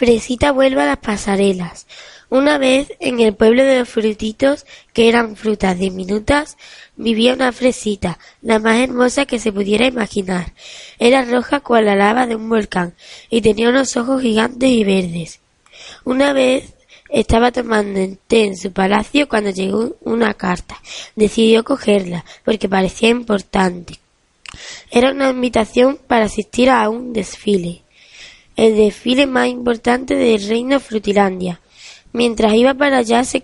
Fresita vuelve a las pasarelas. Una vez, en el pueblo de los frutitos, que eran frutas diminutas, vivía una fresita, la más hermosa que se pudiera imaginar. Era roja cual la lava de un volcán, y tenía unos ojos gigantes y verdes. Una vez estaba tomando té en su palacio cuando llegó una carta. Decidió cogerla, porque parecía importante. Era una invitación para asistir a un desfile el desfile más importante del reino Frutilandia. Mientras iba para allá se,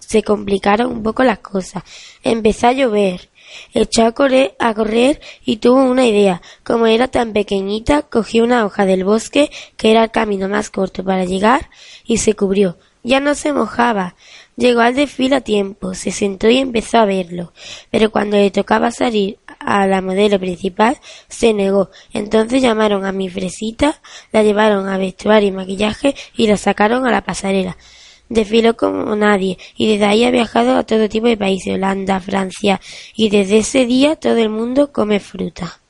se complicaron un poco las cosas. Empezó a llover. Echó a correr, a correr y tuvo una idea. Como era tan pequeñita, cogió una hoja del bosque, que era el camino más corto para llegar, y se cubrió. Ya no se mojaba. Llegó al desfile a tiempo, se sentó y empezó a verlo. Pero cuando le tocaba salir a la modelo principal, se negó. Entonces llamaron a mi fresita, la llevaron a vestuario y maquillaje y la sacaron a la pasarela. Desfiló como nadie y desde ahí ha viajado a todo tipo de países, Holanda, Francia, y desde ese día todo el mundo come fruta.